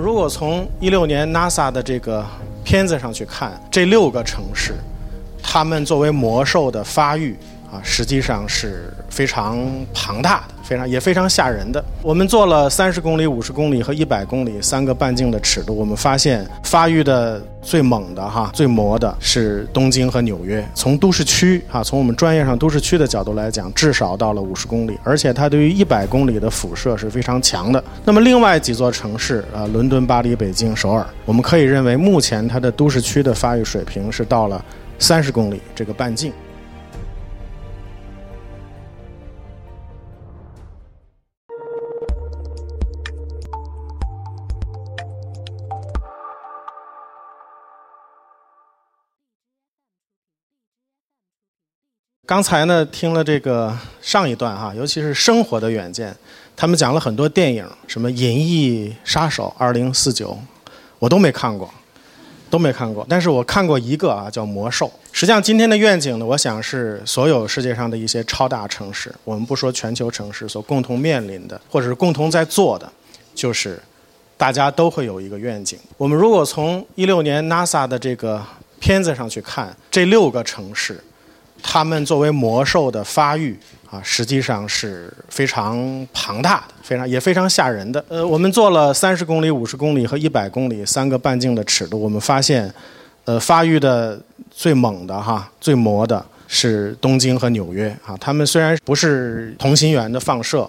如果从一六年 NASA 的这个片子上去看，这六个城市，他们作为魔兽的发育啊，实际上是非常庞大的，非常也非常吓人的。我们做了三十公里、五十公里和一百公里三个半径的尺度，我们发现发育的最猛的哈、最磨的是东京和纽约。从都市区哈，从我们专业上都市区的角度来讲，至少到了五十公里，而且它对于一百公里的辐射是非常强的。那么另外几座城市啊，伦敦、巴黎、北京、首尔，我们可以认为目前它的都市区的发育水平是到了三十公里这个半径。刚才呢，听了这个上一段哈，尤其是生活的远见，他们讲了很多电影，什么《银翼杀手二零四九》，我都没看过，都没看过。但是我看过一个啊，叫《魔兽》。实际上，今天的愿景呢，我想是所有世界上的一些超大城市，我们不说全球城市，所共同面临的，或者是共同在做的，就是大家都会有一个愿景。我们如果从一六年 NASA 的这个片子上去看，这六个城市。它们作为魔兽的发育啊，实际上是非常庞大的，非常也非常吓人的。呃，我们做了三十公里、五十公里和一百公里三个半径的尺度，我们发现，呃，发育的最猛的哈、最魔的是东京和纽约啊。他们虽然不是同心圆的放射，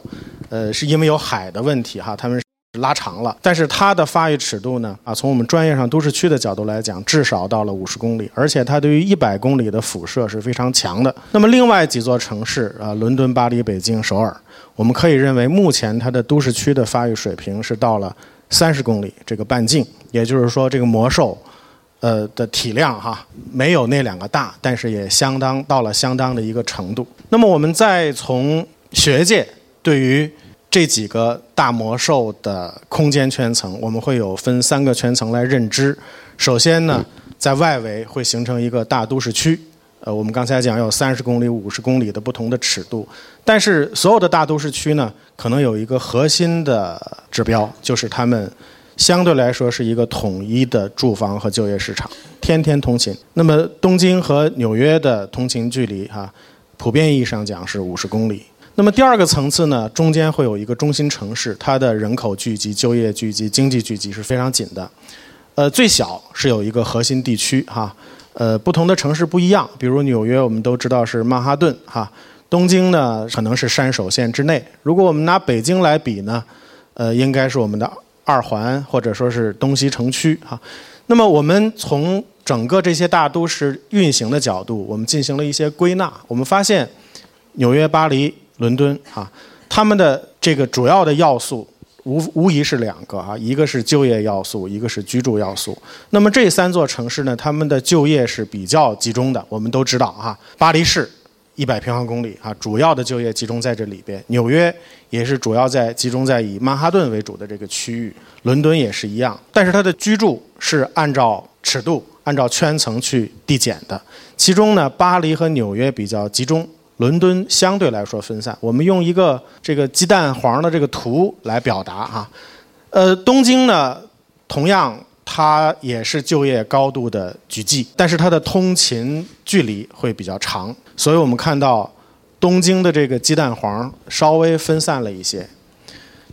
呃，是因为有海的问题哈，他们。拉长了，但是它的发育尺度呢？啊，从我们专业上都市区的角度来讲，至少到了五十公里，而且它对于一百公里的辐射是非常强的。那么另外几座城市啊，伦敦、巴黎、北京、首尔，我们可以认为目前它的都市区的发育水平是到了三十公里这个半径，也就是说这个魔兽，呃的体量哈没有那两个大，但是也相当到了相当的一个程度。那么我们再从学界对于这几个大魔兽的空间圈层，我们会有分三个圈层来认知。首先呢，在外围会形成一个大都市区，呃，我们刚才讲有三十公里、五十公里的不同的尺度，但是所有的大都市区呢，可能有一个核心的指标，就是它们相对来说是一个统一的住房和就业市场，天天通勤。那么东京和纽约的通勤距离哈，普遍意义上讲是五十公里。那么第二个层次呢，中间会有一个中心城市，它的人口聚集、就业聚集、经济聚集是非常紧的。呃，最小是有一个核心地区哈，呃，不同的城市不一样，比如纽约我们都知道是曼哈顿哈，东京呢可能是山手线之内。如果我们拿北京来比呢，呃，应该是我们的二环或者说是东西城区哈。那么我们从整个这些大都市运行的角度，我们进行了一些归纳，我们发现纽约、巴黎。伦敦啊，他们的这个主要的要素无无疑是两个啊，一个是就业要素，一个是居住要素。那么这三座城市呢，他们的就业是比较集中的。我们都知道啊，巴黎市一百平方公里啊，主要的就业集中在这里边。纽约也是主要在集中在以曼哈顿为主的这个区域，伦敦也是一样。但是它的居住是按照尺度、按照圈层去递减的。其中呢，巴黎和纽约比较集中。伦敦相对来说分散，我们用一个这个鸡蛋黄的这个图来表达哈。呃，东京呢，同样它也是就业高度的聚集，但是它的通勤距离会比较长，所以我们看到东京的这个鸡蛋黄稍微分散了一些。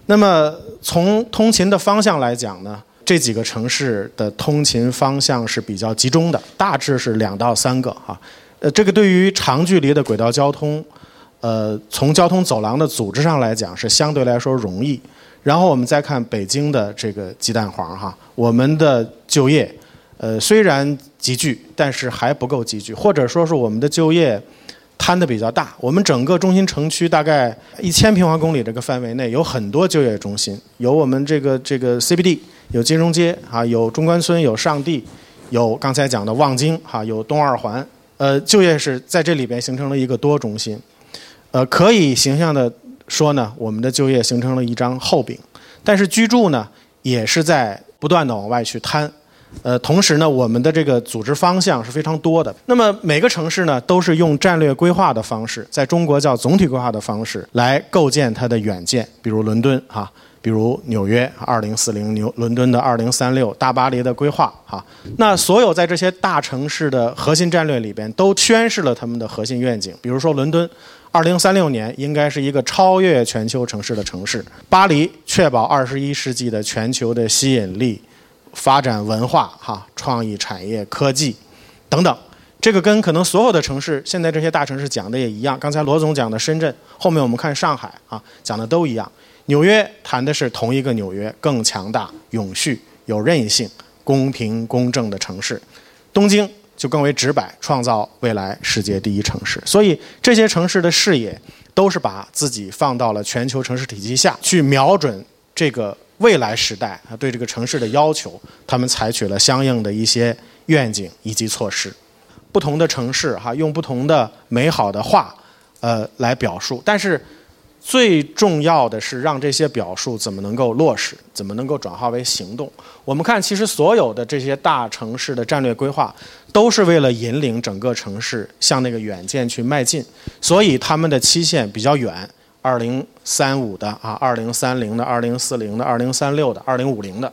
那么从通勤的方向来讲呢，这几个城市的通勤方向是比较集中的，大致是两到三个哈。呃，这个对于长距离的轨道交通，呃，从交通走廊的组织上来讲是相对来说容易。然后我们再看北京的这个鸡蛋黄哈，我们的就业，呃，虽然集聚，但是还不够集聚，或者说是我们的就业摊的比较大。我们整个中心城区大概一千平方公里这个范围内有很多就业中心，有我们这个这个 CBD，有金融街啊，有中关村，有上地，有刚才讲的望京哈，有东二环。呃，就业是在这里边形成了一个多中心，呃，可以形象的说呢，我们的就业形成了一张厚饼，但是居住呢也是在不断的往外去摊，呃，同时呢，我们的这个组织方向是非常多的。那么每个城市呢，都是用战略规划的方式，在中国叫总体规划的方式来构建它的远见，比如伦敦哈，比如纽约二零四零、纽伦敦的二零三六、大巴黎的规划哈。那所有在这些大城市的核心战略里边，都宣示了他们的核心愿景。比如说伦敦，二零三六年应该是一个超越全球城市的城市；巴黎确保二十一世纪的全球的吸引力，发展文化哈、创意产业、科技等等。这个跟可能所有的城市，现在这些大城市讲的也一样。刚才罗总讲的深圳，后面我们看上海啊，讲的都一样。纽约谈的是同一个纽约，更强大、永续、有韧性、公平公正的城市。东京就更为直白，创造未来世界第一城市。所以这些城市的视野都是把自己放到了全球城市体系下去，瞄准这个未来时代啊，对这个城市的要求，他们采取了相应的一些愿景以及措施。不同的城市哈，用不同的美好的话，呃，来表述。但是最重要的是让这些表述怎么能够落实，怎么能够转化为行动。我们看，其实所有的这些大城市的战略规划，都是为了引领整个城市向那个远见去迈进。所以他们的期限比较远，二零三五的啊，二零三零的，二零四零的，二零三六的，二零五零的。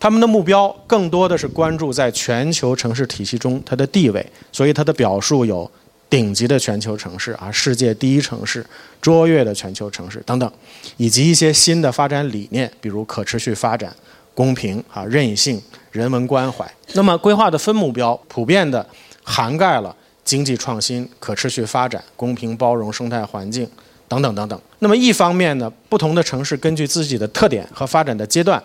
他们的目标更多的是关注在全球城市体系中它的地位，所以它的表述有顶级的全球城市啊，世界第一城市、卓越的全球城市等等，以及一些新的发展理念，比如可持续发展、公平啊、韧性、人文关怀。那么规划的分目标普遍的涵盖了经济创新、可持续发展、公平包容、生态环境等等等等。那么一方面呢，不同的城市根据自己的特点和发展的阶段。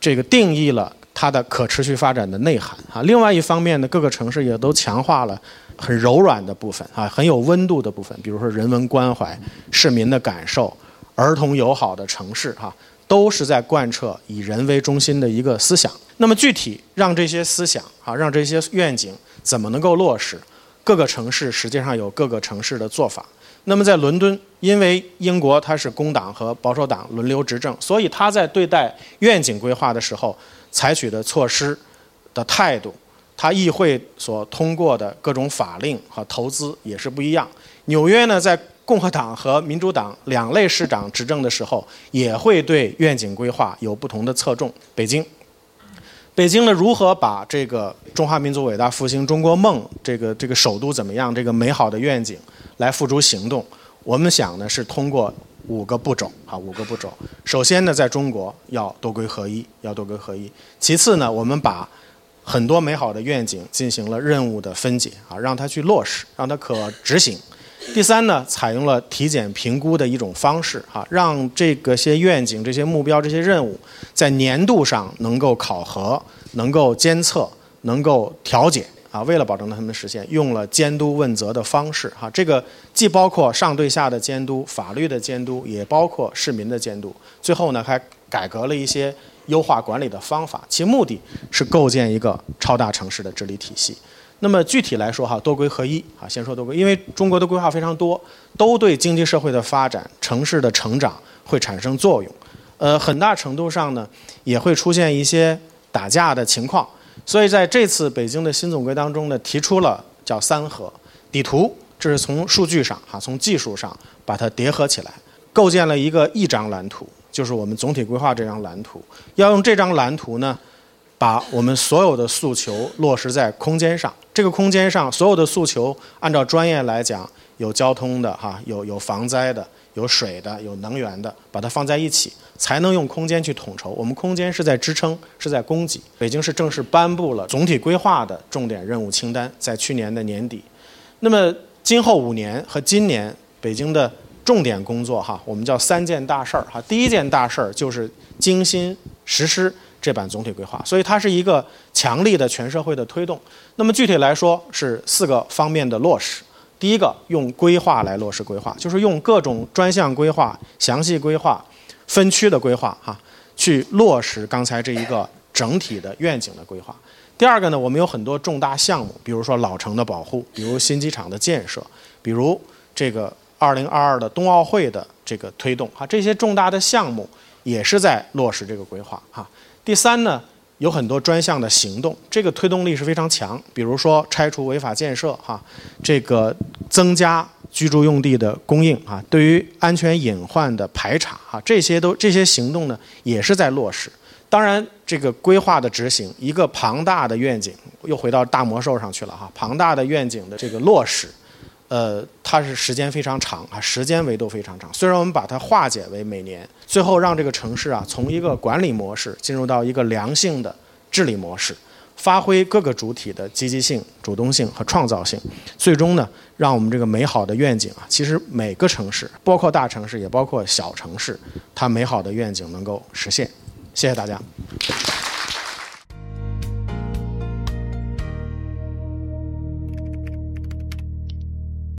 这个定义了它的可持续发展的内涵啊。另外一方面呢，各个城市也都强化了很柔软的部分啊，很有温度的部分，比如说人文关怀、市民的感受、儿童友好的城市哈，都是在贯彻以人为中心的一个思想。那么具体让这些思想啊，让这些愿景怎么能够落实？各个城市实际上有各个城市的做法。那么在伦敦，因为英国它是工党和保守党轮流执政，所以他在对待愿景规划的时候采取的措施的态度，他议会所通过的各种法令和投资也是不一样。纽约呢，在共和党和民主党两类市长执政的时候，也会对愿景规划有不同的侧重。北京，北京呢，如何把这个中华民族伟大复兴中国梦这个这个首都怎么样这个美好的愿景？来付诸行动，我们想呢是通过五个步骤啊，五个步骤。首先呢，在中国要多规合一，要多规合一。其次呢，我们把很多美好的愿景进行了任务的分解啊，让它去落实，让它可执行。第三呢，采用了体检评估的一种方式啊，让这个些愿景、这些目标、这些任务在年度上能够考核、能够监测、能够调解。啊，为了保证他们实现，用了监督问责的方式，哈，这个既包括上对下的监督、法律的监督，也包括市民的监督。最后呢，还改革了一些优化管理的方法，其目的是构建一个超大城市的治理体系。那么具体来说，哈，多规合一，啊，先说多规，因为中国的规划非常多，都对经济社会的发展、城市的成长会产生作用，呃，很大程度上呢，也会出现一些打架的情况。所以在这次北京的新总规当中呢，提出了叫“三合”底图，这是从数据上哈，从技术上把它叠合起来，构建了一个一张蓝图，就是我们总体规划这张蓝图。要用这张蓝图呢，把我们所有的诉求落实在空间上。这个空间上所有的诉求，按照专业来讲，有交通的哈，有有防灾的。有水的，有能源的，把它放在一起，才能用空间去统筹。我们空间是在支撑，是在供给。北京市正式颁布了总体规划的重点任务清单，在去年的年底。那么今后五年和今年，北京的重点工作哈，我们叫三件大事儿哈。第一件大事儿就是精心实施这版总体规划，所以它是一个强力的全社会的推动。那么具体来说是四个方面的落实。第一个用规划来落实规划，就是用各种专项规划、详细规划、分区的规划，哈，去落实刚才这一个整体的愿景的规划。第二个呢，我们有很多重大项目，比如说老城的保护，比如新机场的建设，比如这个2022的冬奥会的这个推动，哈，这些重大的项目也是在落实这个规划，哈。第三呢。有很多专项的行动，这个推动力是非常强。比如说拆除违法建设，哈，这个增加居住用地的供应啊，对于安全隐患的排查啊，这些都这些行动呢，也是在落实。当然，这个规划的执行，一个庞大的愿景，又回到大魔兽上去了哈。庞大的愿景的这个落实，呃，它是时间非常长啊，时间维度非常长。虽然我们把它化解为每年，最后让这个城市啊，从一个管理模式进入到一个良性的治理模式。发挥各个主体的积极性、主动性和创造性，最终呢，让我们这个美好的愿景啊，其实每个城市，包括大城市，也包括小城市，它美好的愿景能够实现。谢谢大家。